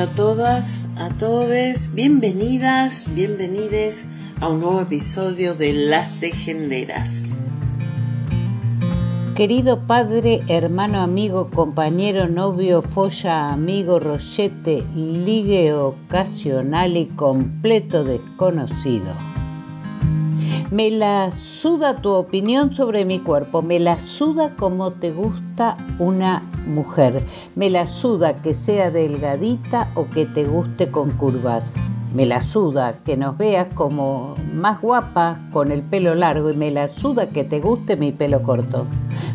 A todas, a todos, bienvenidas, bienvenides a un nuevo episodio de Las Tejenderas. Querido padre, hermano, amigo, compañero, novio, folla, amigo, rollete, ligue ocasional y completo desconocido. Me la suda tu opinión sobre mi cuerpo, me la suda como te gusta una mujer, me la suda que sea delgadita o que te guste con curvas. Me la suda que nos veas como más guapa con el pelo largo y me la suda que te guste mi pelo corto.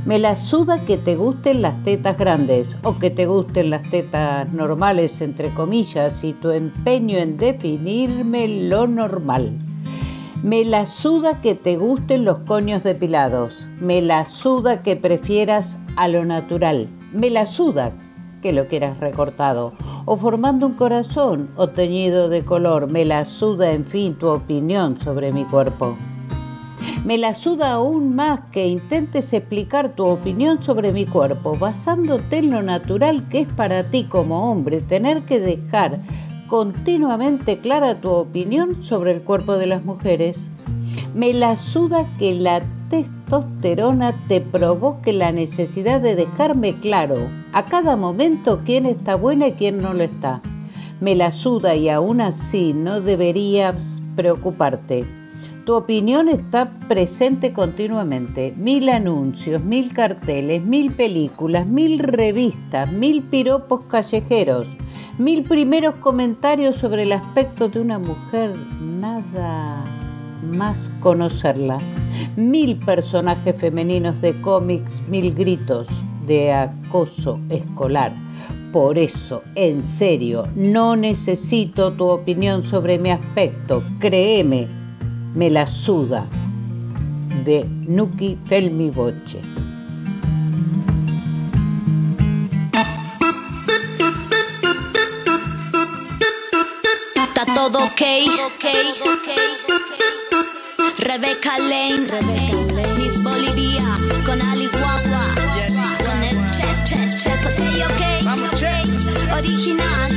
Me la suda que te gusten las tetas grandes o que te gusten las tetas normales entre comillas y tu empeño en definirme lo normal. Me la suda que te gusten los coños depilados. Me la suda que prefieras a lo natural. Me la suda que lo quieras recortado o formando un corazón o teñido de color. Me la suda, en fin, tu opinión sobre mi cuerpo. Me la suda aún más que intentes explicar tu opinión sobre mi cuerpo, basándote en lo natural que es para ti como hombre tener que dejar continuamente clara tu opinión sobre el cuerpo de las mujeres. Me la suda que la testosterona te provoque la necesidad de dejarme claro a cada momento quién está buena y quién no lo está. Me la suda y aún así no deberías preocuparte. Tu opinión está presente continuamente. Mil anuncios, mil carteles, mil películas, mil revistas, mil piropos callejeros, mil primeros comentarios sobre el aspecto de una mujer. Nada más conocerla. Mil personajes femeninos de cómics, mil gritos de acoso escolar. Por eso, en serio, no necesito tu opinión sobre mi aspecto. Créeme, me la suda. De Nuki Felmi Boche. Todo ok. Rebecca Lane, Rebecca Lane. Miss Bolivia con Ali Guagua. Con el chess, chess, chess, ok, ok. Original.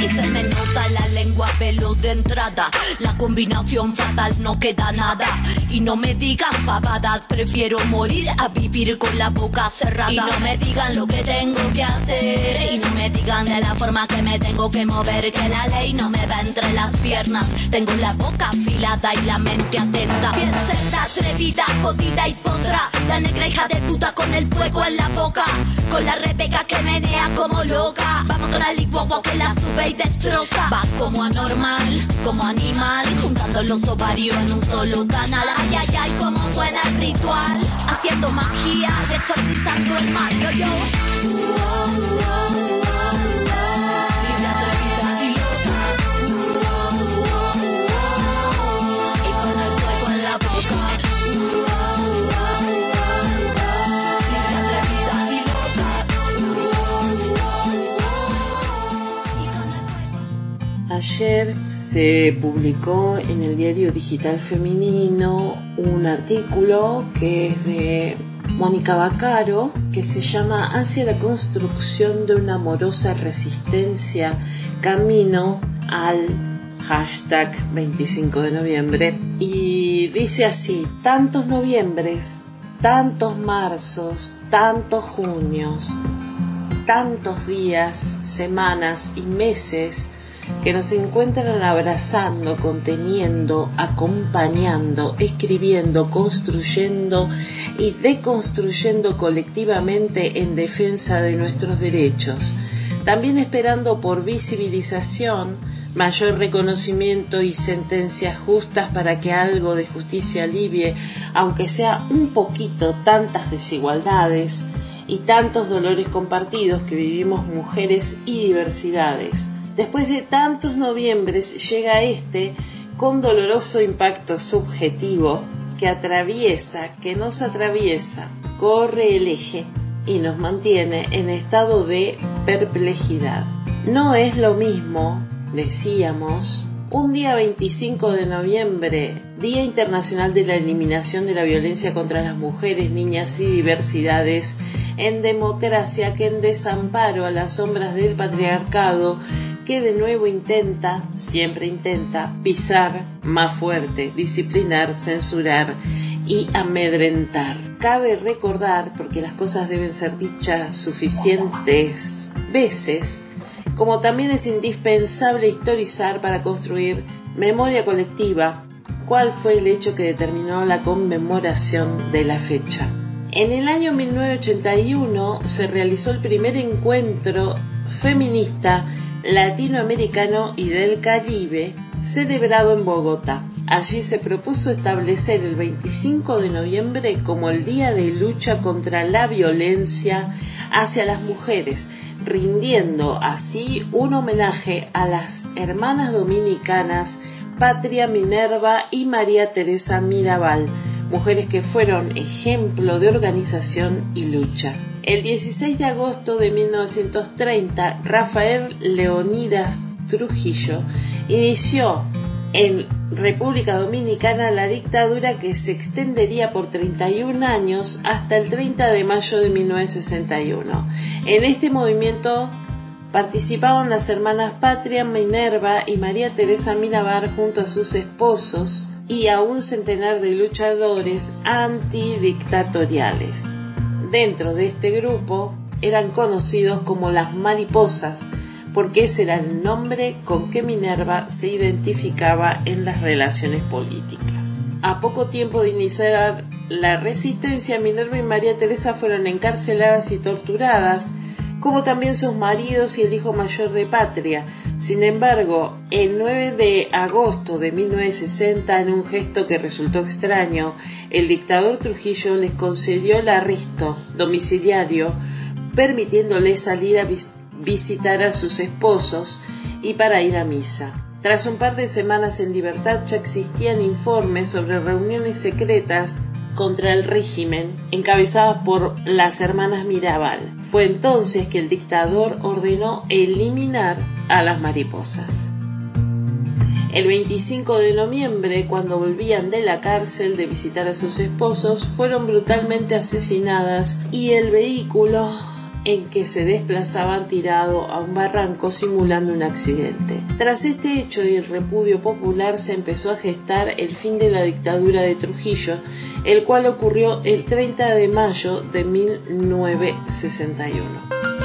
Y se me nota la lengua veloz de entrada. La combinación fatal no queda nada. Y no me digan pavadas, prefiero morir a vivir con la boca cerrada. Y no me digan lo que tengo que hacer. Y de la forma que me tengo que mover. Que la ley no me va entre las piernas. Tengo la boca afilada y la mente atenta. Bien cerda, atrevida, jodida y podrá. La negra hija de puta con el fuego en la boca. Con la rebeca que menea como loca. Vamos con la licuagua que la sube y destroza. Va como anormal, como animal. Juntando los ovarios en un solo canal. Ay, ay, ay, como suena el ritual. Haciendo magia, exorcizando el mal. Yo, yo. Ayer se publicó en el diario digital femenino un artículo que es de Mónica Bacaro que se llama Hacia la construcción de una amorosa resistencia camino al hashtag 25 de noviembre. Y dice así, tantos noviembres, tantos marzos, tantos junios, tantos días, semanas y meses que nos encuentran abrazando, conteniendo, acompañando, escribiendo, construyendo y deconstruyendo colectivamente en defensa de nuestros derechos. También esperando por visibilización, mayor reconocimiento y sentencias justas para que algo de justicia alivie, aunque sea un poquito, tantas desigualdades y tantos dolores compartidos que vivimos mujeres y diversidades. Después de tantos noviembres llega este con doloroso impacto subjetivo que atraviesa, que nos atraviesa, corre el eje y nos mantiene en estado de perplejidad. No es lo mismo decíamos, un día 25 de noviembre, Día Internacional de la Eliminación de la Violencia contra las Mujeres, Niñas y Diversidades, en democracia que en desamparo a las sombras del patriarcado que de nuevo intenta, siempre intenta, pisar más fuerte, disciplinar, censurar y amedrentar. Cabe recordar, porque las cosas deben ser dichas suficientes veces, como también es indispensable historizar para construir memoria colectiva cuál fue el hecho que determinó la conmemoración de la fecha. En el año 1981 se realizó el primer encuentro feminista latinoamericano y del Caribe celebrado en Bogotá. Allí se propuso establecer el 25 de noviembre como el Día de Lucha contra la Violencia hacia las Mujeres, rindiendo así un homenaje a las hermanas dominicanas Patria Minerva y María Teresa Mirabal, mujeres que fueron ejemplo de organización y lucha. El 16 de agosto de 1930, Rafael Leonidas Trujillo inició en República Dominicana la dictadura que se extendería por 31 años hasta el 30 de mayo de 1961. En este movimiento participaban las hermanas Patria Minerva y María Teresa Mirabar junto a sus esposos y a un centenar de luchadores antidictatoriales. Dentro de este grupo eran conocidos como las mariposas, porque ese era el nombre con que Minerva se identificaba en las relaciones políticas. A poco tiempo de iniciar la resistencia, Minerva y María Teresa fueron encarceladas y torturadas, como también sus maridos y el hijo mayor de Patria. Sin embargo, el 9 de agosto de 1960, en un gesto que resultó extraño, el dictador Trujillo les concedió el arresto domiciliario, permitiéndoles salir a visitar a sus esposos y para ir a misa. Tras un par de semanas en libertad ya existían informes sobre reuniones secretas contra el régimen encabezadas por las hermanas Mirabal. Fue entonces que el dictador ordenó eliminar a las mariposas. El 25 de noviembre, cuando volvían de la cárcel de visitar a sus esposos, fueron brutalmente asesinadas y el vehículo en que se desplazaban tirado a un barranco simulando un accidente. Tras este hecho y el repudio popular se empezó a gestar el fin de la dictadura de Trujillo, el cual ocurrió el 30 de mayo de 1961.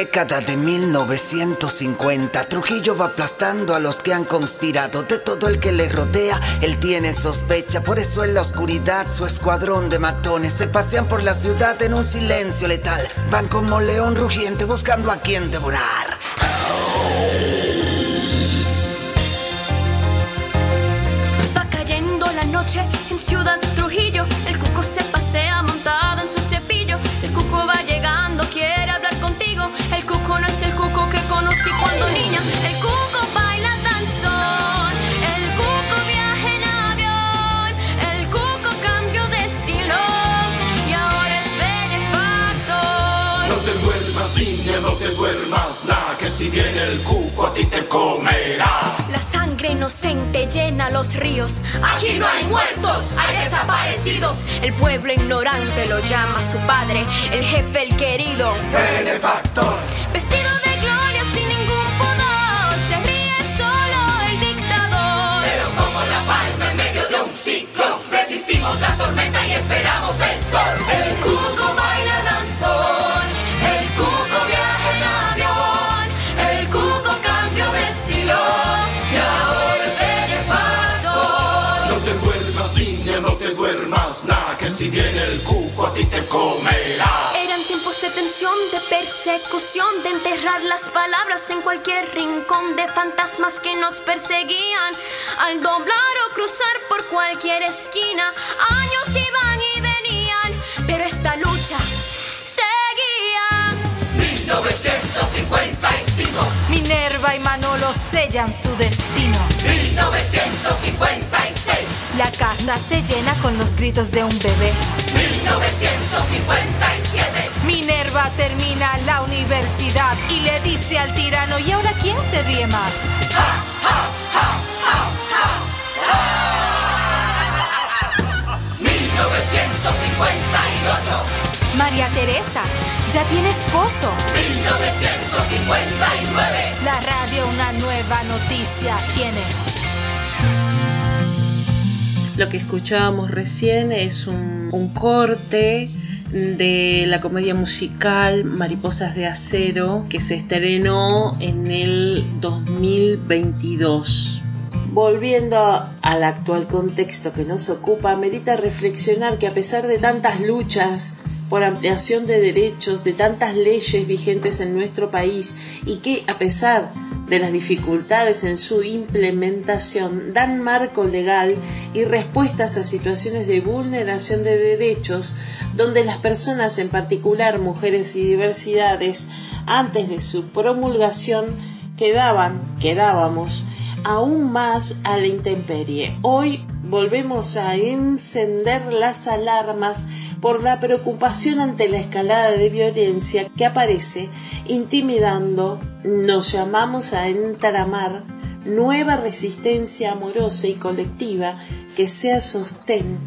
Década de 1950, Trujillo va aplastando a los que han conspirado. De todo el que le rodea, él tiene sospecha. Por eso en la oscuridad su escuadrón de matones se pasean por la ciudad en un silencio letal. Van como león rugiente buscando a quien devorar. Conocí cuando niña. El cuco baila danzón. El cuco viaja en avión. El cuco cambió de estilo. Y ahora es benefactor. No te duermas, niña, no te duermas, nada, que si viene el cuco a ti te comerá. La sangre inocente llena los ríos. Aquí no hay muertos, hay desaparecidos. El pueblo ignorante lo llama su padre, el jefe, el querido. Benefactor, Vestido de La tormenta y esperamos el sol. El cuco baila danzón, el cuco viaja en avión, el cuco cambió de estilo y ahora es benefactor. No te duermas, niña, no te duermas nada, que si viene el cuco a ti te comerá. De persecución, de enterrar las palabras en cualquier rincón, de fantasmas que nos perseguían al doblar o cruzar por cualquier esquina. Años iban y venían, pero esta lucha seguía. 1955. Minerva y Manolo sellan su destino. 1956. La casa se llena con los gritos de un bebé. 1957. Minerva termina la universidad y le dice al tirano, ¿y ahora quién se ríe más? Ja, ja, ja, ja, ja, ja. 1958. María Teresa ya tiene esposo. 1959. La radio una nueva noticia tiene. Lo que escuchábamos recién es un, un corte de la comedia musical Mariposas de Acero que se estrenó en el 2022. Volviendo al actual contexto que nos ocupa, merita reflexionar que a pesar de tantas luchas por ampliación de derechos, de tantas leyes vigentes en nuestro país y que a pesar de las dificultades en su implementación dan marco legal y respuestas a situaciones de vulneración de derechos donde las personas, en particular mujeres y diversidades, antes de su promulgación quedaban, quedábamos aún más a la intemperie. Hoy volvemos a encender las alarmas por la preocupación ante la escalada de violencia que aparece intimidando, nos llamamos a entramar nueva resistencia amorosa y colectiva que sea sostén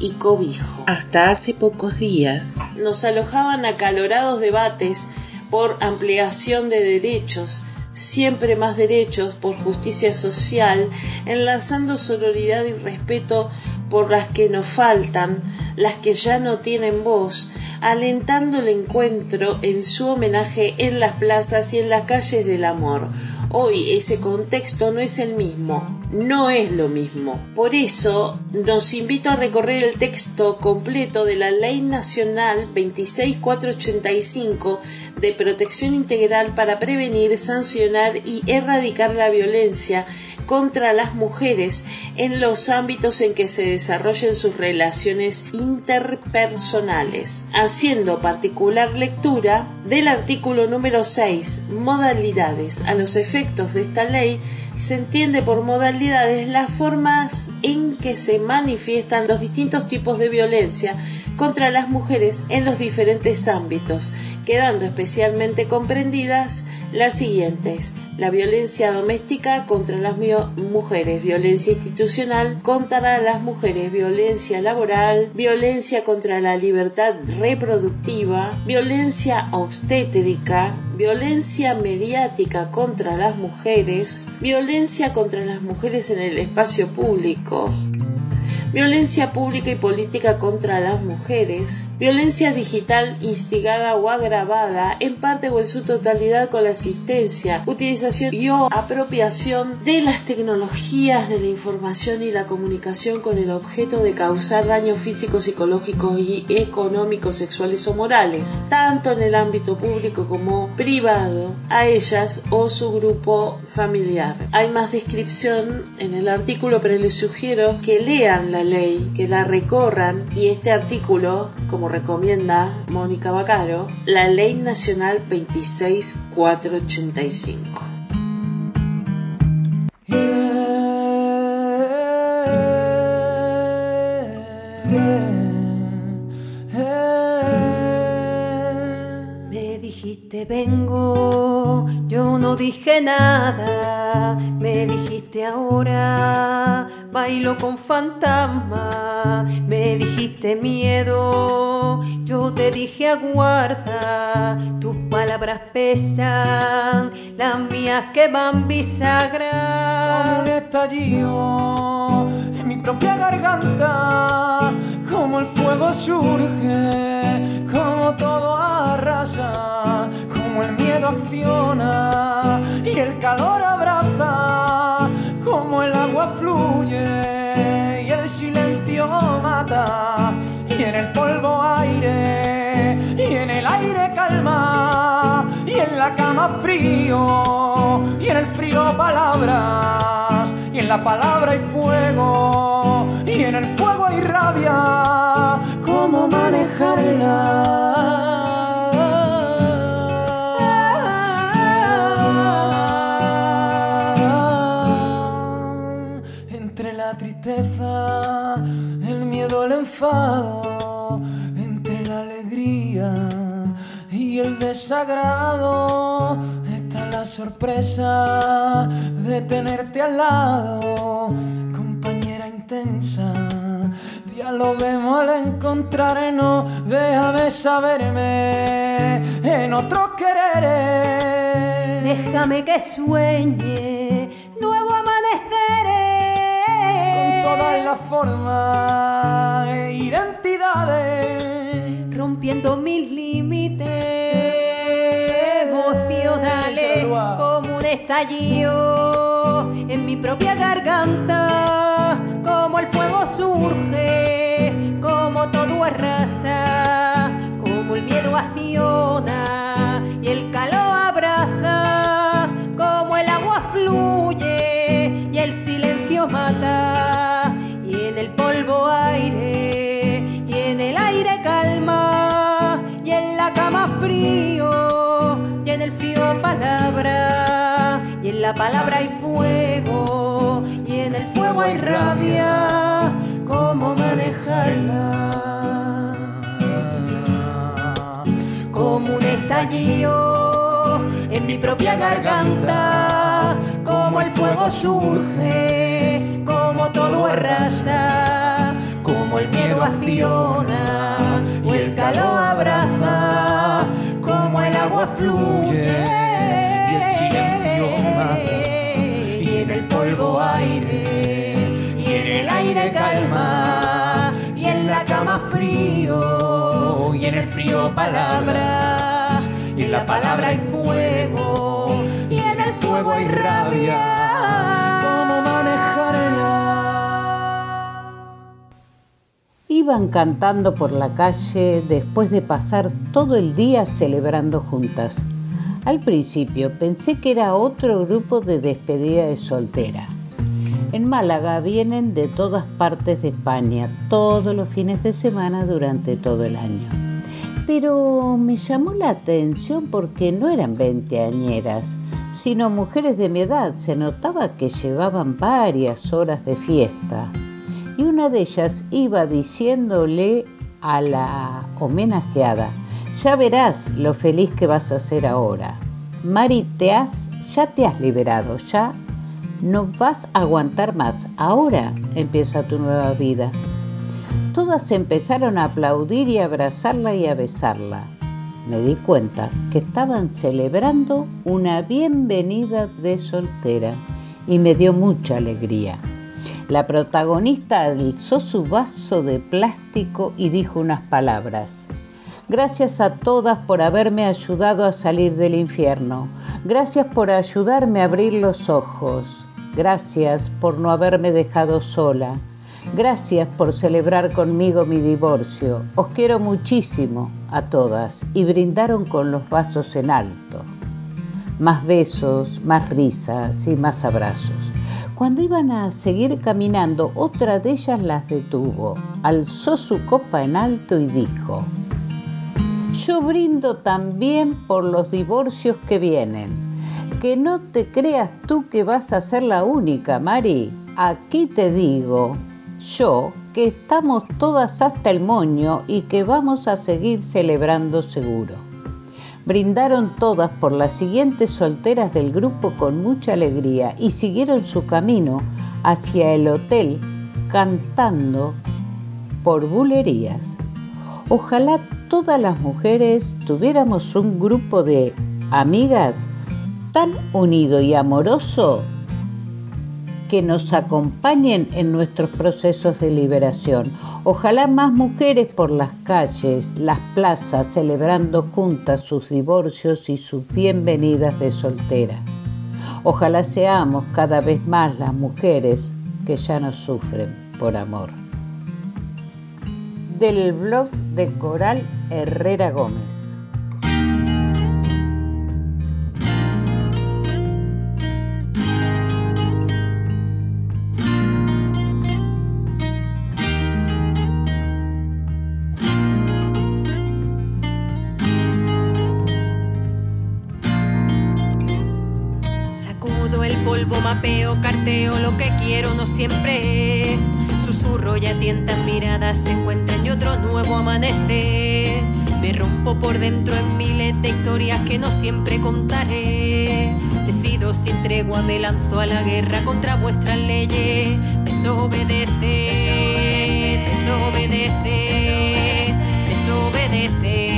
y cobijo. Hasta hace pocos días nos alojaban acalorados debates por ampliación de derechos, siempre más derechos por justicia social, enlazando sororidad y respeto por las que nos faltan, las que ya no tienen voz, alentando el encuentro en su homenaje en las plazas y en las calles del amor. Hoy ese contexto no es el mismo, no es lo mismo. Por eso nos invito a recorrer el texto completo de la Ley Nacional 26485 de Protección Integral para prevenir, sancionar y erradicar la violencia contra las mujeres en los ámbitos en que se desarrollen sus relaciones interpersonales, haciendo particular lectura del artículo número 6, modalidades. A los efectos de esta ley se entiende por modalidades las formas en que se manifiestan los distintos tipos de violencia contra las mujeres en los diferentes ámbitos, quedando especialmente comprendidas las siguientes. La violencia doméstica contra las mujeres, violencia institucional contra las mujeres, violencia laboral, violencia contra la libertad reproductiva, violencia obstétrica, violencia mediática contra las mujeres, violencia contra las mujeres en el espacio público, violencia pública y política contra las mujeres, violencia digital instigada o agravada en parte o en su totalidad con la asistencia, utilización y o apropiación de las tecnologías de la información y la comunicación con el objeto de causar daños físicos, psicológicos y económicos, sexuales o morales, tanto en el ámbito público como privado, a ellas o su grupo familiar. Hay más descripción en el artículo, pero les sugiero que lean la ley, que la recorran y este artículo, como recomienda Mónica Bacaro, la Ley Nacional 26485. Me dijiste vengo, yo no dije nada. Me dijiste ahora, bailo con fantasma. Me dijiste miedo, yo te dije aguarda. Tus palabras pesan, las mías que van bisagras. Como un estallido en mi propia garganta, como el fuego surge, como todo arrasa, como el miedo acciona y el calor abraza, enfado entre la alegría y el desagrado está la sorpresa de tenerte al lado, compañera intensa. Dialoguemos al encontrarnos, déjame saberme en otros quereres. Déjame que sueñe nuevo amanecer con todas las formas rompiendo mis límites. Emocionales como un estallido en mi propia garganta, como el fuego surge, como todo arrasa, como el miedo acciona palabra hay fuego, y en el fuego hay rabia, cómo manejarla, como un estallido en mi propia garganta, como el fuego surge, como todo arrasa, como el miedo acciona y el calor abraza, como el agua fluye aire, y en el aire calma, y en la cama frío, y en el frío palabras, y en la palabra hay fuego, y en el fuego hay rabia. cómo manejarla. Iban cantando por la calle después de pasar todo el día celebrando juntas. Al principio pensé que era otro grupo de despedida de soltera. En Málaga vienen de todas partes de España, todos los fines de semana durante todo el año. Pero me llamó la atención porque no eran veinteañeras, sino mujeres de mi edad. Se notaba que llevaban varias horas de fiesta. Y una de ellas iba diciéndole a la homenajeada, ya verás lo feliz que vas a ser ahora. Mari, te has, ya te has liberado, ya no vas a aguantar más. Ahora empieza tu nueva vida. Todas empezaron a aplaudir y a abrazarla y a besarla. Me di cuenta que estaban celebrando una bienvenida de soltera y me dio mucha alegría. La protagonista alzó su vaso de plástico y dijo unas palabras. Gracias a todas por haberme ayudado a salir del infierno. Gracias por ayudarme a abrir los ojos. Gracias por no haberme dejado sola. Gracias por celebrar conmigo mi divorcio. Os quiero muchísimo a todas y brindaron con los vasos en alto. Más besos, más risas y más abrazos. Cuando iban a seguir caminando, otra de ellas las detuvo, alzó su copa en alto y dijo, yo brindo también por los divorcios que vienen. Que no te creas tú que vas a ser la única, Mari. Aquí te digo, yo, que estamos todas hasta el moño y que vamos a seguir celebrando seguro. Brindaron todas por las siguientes solteras del grupo con mucha alegría y siguieron su camino hacia el hotel cantando por bulerías. Ojalá todas las mujeres tuviéramos un grupo de amigas tan unido y amoroso que nos acompañen en nuestros procesos de liberación. Ojalá más mujeres por las calles, las plazas, celebrando juntas sus divorcios y sus bienvenidas de soltera. Ojalá seamos cada vez más las mujeres que ya no sufren por amor. Del blog de Coral Herrera Gómez. carteo lo que quiero, no siempre. Susurro y atientan miradas, se encuentran y otro nuevo amanece. Me rompo por dentro en miles de historias que no siempre contaré. Decido sin tregua, me lanzo a la guerra contra vuestras leyes. Desobedece, desobedece, desobedece.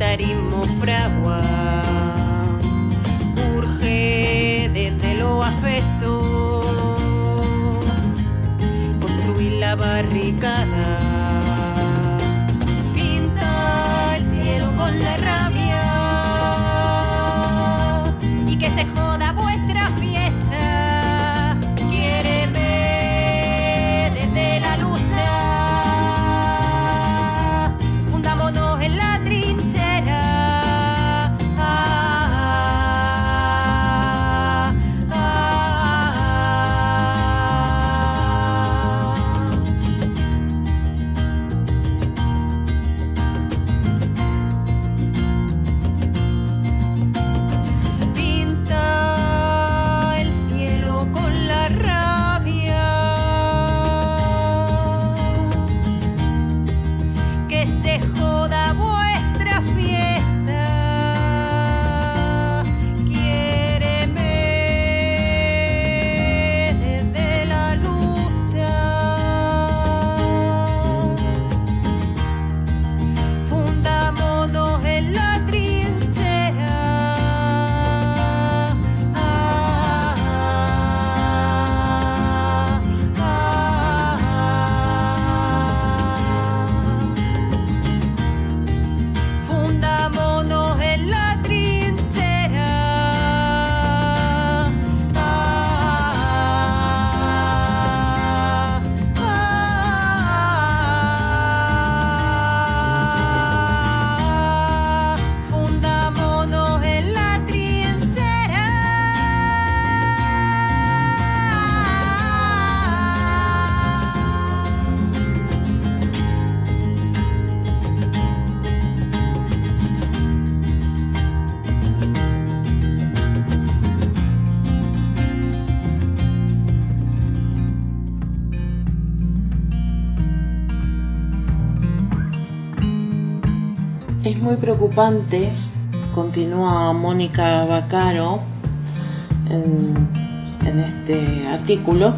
catarismo fragua. Urge desde lo afecto construir la barricada. Preocupante, continúa Mónica Bacaro en, este artículo,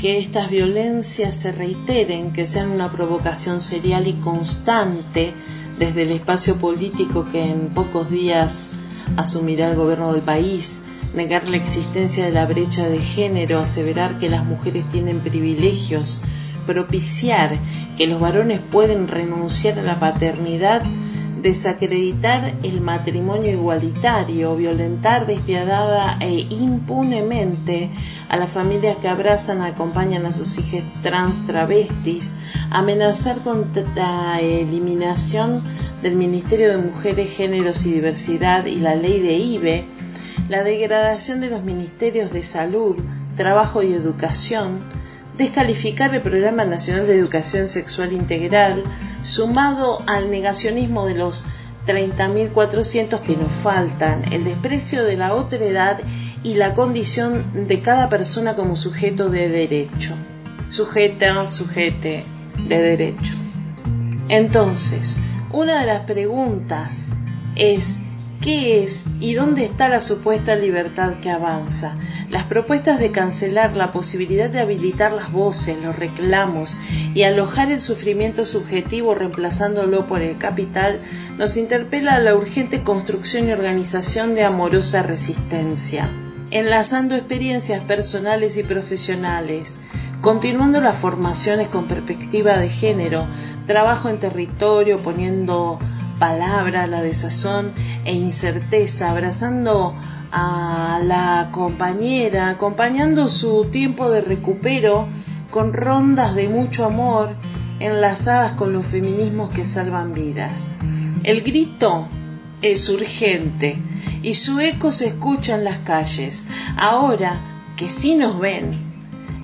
que estas violencias se reiteren, que sean una provocación serial y constante desde el espacio político que en pocos días asumirá el gobierno del país, negar la existencia de la brecha de género, aseverar que las mujeres tienen privilegios, propiciar que los varones pueden renunciar a la paternidad desacreditar el matrimonio igualitario, violentar despiadada e impunemente a las familias que abrazan, acompañan a sus hijas trans travestis, amenazar con la eliminación del Ministerio de Mujeres, Géneros y Diversidad y la ley de IBE, la degradación de los ministerios de salud, trabajo y educación, descalificar el Programa Nacional de Educación Sexual Integral, sumado al negacionismo de los 30.400 que nos faltan, el desprecio de la otra edad y la condición de cada persona como sujeto de derecho. Sujeta, sujete de derecho. Entonces, una de las preguntas es, ¿Qué es y dónde está la supuesta libertad que avanza? Las propuestas de cancelar la posibilidad de habilitar las voces, los reclamos y alojar el sufrimiento subjetivo reemplazándolo por el capital nos interpela a la urgente construcción y organización de amorosa resistencia. Enlazando experiencias personales y profesionales, continuando las formaciones con perspectiva de género, trabajo en territorio poniendo palabra, la desazón e incerteza, abrazando a la compañera, acompañando su tiempo de recupero con rondas de mucho amor enlazadas con los feminismos que salvan vidas. El grito es urgente y su eco se escucha en las calles. Ahora que sí nos ven,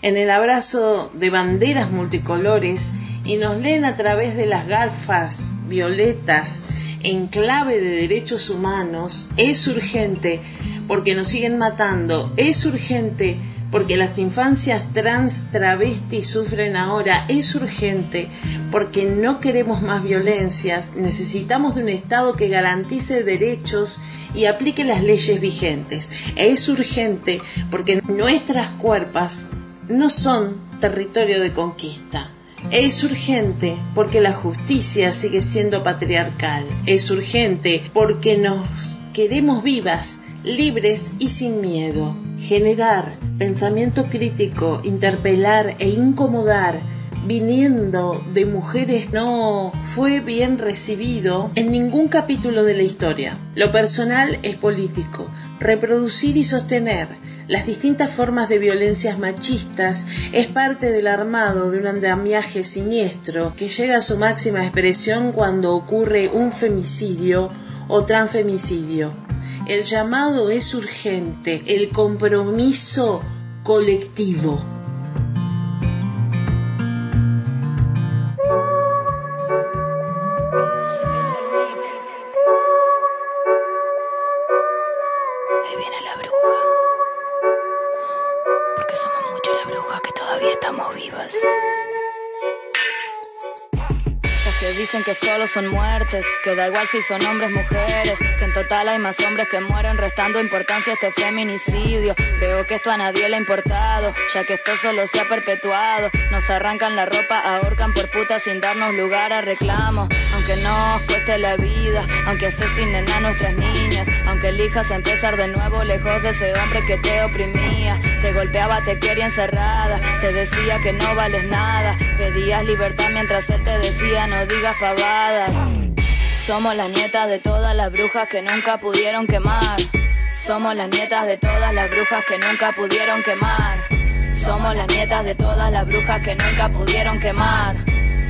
en el abrazo de banderas multicolores y nos leen a través de las gafas violetas en clave de derechos humanos, es urgente porque nos siguen matando, es urgente porque las infancias trans travestis sufren ahora, es urgente porque no queremos más violencias, necesitamos de un Estado que garantice derechos y aplique las leyes vigentes. Es urgente porque nuestras cuerpas no son territorio de conquista. Es urgente porque la justicia sigue siendo patriarcal. Es urgente porque nos queremos vivas, libres y sin miedo. Generar pensamiento crítico, interpelar e incomodar viniendo de mujeres no fue bien recibido en ningún capítulo de la historia. Lo personal es político. Reproducir y sostener las distintas formas de violencias machistas es parte del armado de un andamiaje siniestro que llega a su máxima expresión cuando ocurre un femicidio o transfemicidio. El llamado es urgente, el compromiso colectivo. Dicen que solo son muertes, que da igual si son hombres, mujeres, que en total hay más hombres que mueren restando importancia a este feminicidio. Veo que esto a nadie le ha importado, ya que esto solo se ha perpetuado. Nos arrancan la ropa, ahorcan por puta sin darnos lugar a reclamo. Aunque nos cueste la vida, aunque asesinen a nuestras niñas, aunque elijas empezar de nuevo lejos de ese hombre que te oprimía, te golpeaba, te quería encerrada, te decía que no vales nada, pedías libertad mientras él te decía no digas pavadas. Somos las nietas de todas las brujas que nunca pudieron quemar. Somos las nietas de todas las brujas que nunca pudieron quemar. Somos las nietas de todas las brujas que nunca pudieron quemar.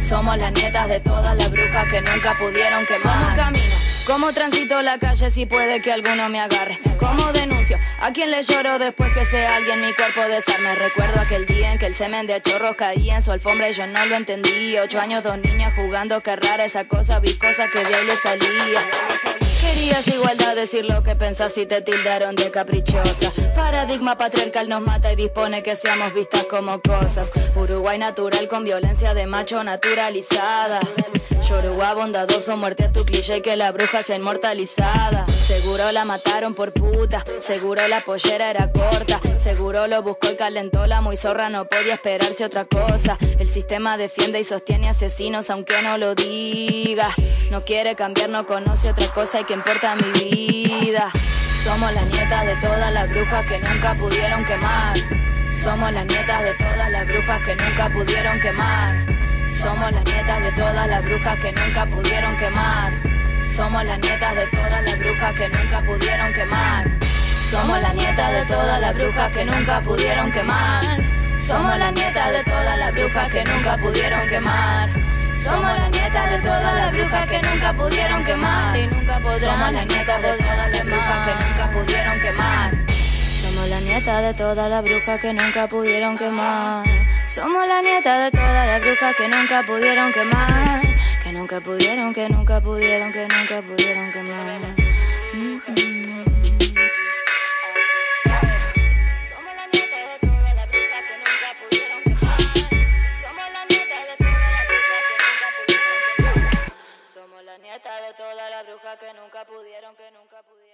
Somos las nietas de todas las brujas que nunca pudieron quemar. ¿Cómo camino? ¿Cómo transito la calle si puede que alguno me agarre? ¿Cómo denuncio? ¿A quién le lloro después que sea alguien mi cuerpo desarme? Recuerdo aquel día en que el semen de chorros caía en su alfombra y yo no lo entendí. Ocho años, dos niñas jugando, qué rara esa cosa viscosa que de ahí le salía. Querías igualdad, decir lo que pensás y te tildaron de caprichosa. Paradigma patriarcal nos mata y dispone que seamos vistas como cosas. Uruguay natural con violencia de macho naturalizada. Yoruba bondadoso, muerte a tu cliché que la bruja sea inmortalizada. Seguro la mataron por puta, seguro la pollera era corta. Seguro lo buscó y calentó la muy zorra, no podía esperarse otra cosa. El sistema defiende y sostiene asesinos aunque no lo diga. No quiere cambiar, no conoce otra cosa y que importa mi vida. Somos las nietas de todas las brujas que nunca pudieron quemar. Somos las nietas de todas las brujas que nunca pudieron quemar. Somos las nietas de todas las brujas que nunca pudieron quemar. Somos las nietas de todas las brujas que nunca pudieron quemar. Somos las nietas de todas las brujas que nunca pudieron quemar. Somos las nietas de todas las brujas que nunca pudieron quemar. Somos las nietas de todas las brujas que nunca pudieron quemar y nunca podrán. Somos las nietas de todas las brujas que nunca pudieron quemar. Somos las nietas de todas las brujas que nunca pudieron quemar. Somos las nietas de todas las brujas que nunca pudieron quemar. Que nunca pudieron, que nunca pudieron, que nunca pudieron quemar. Nunca pudieron, que nunca pudieron.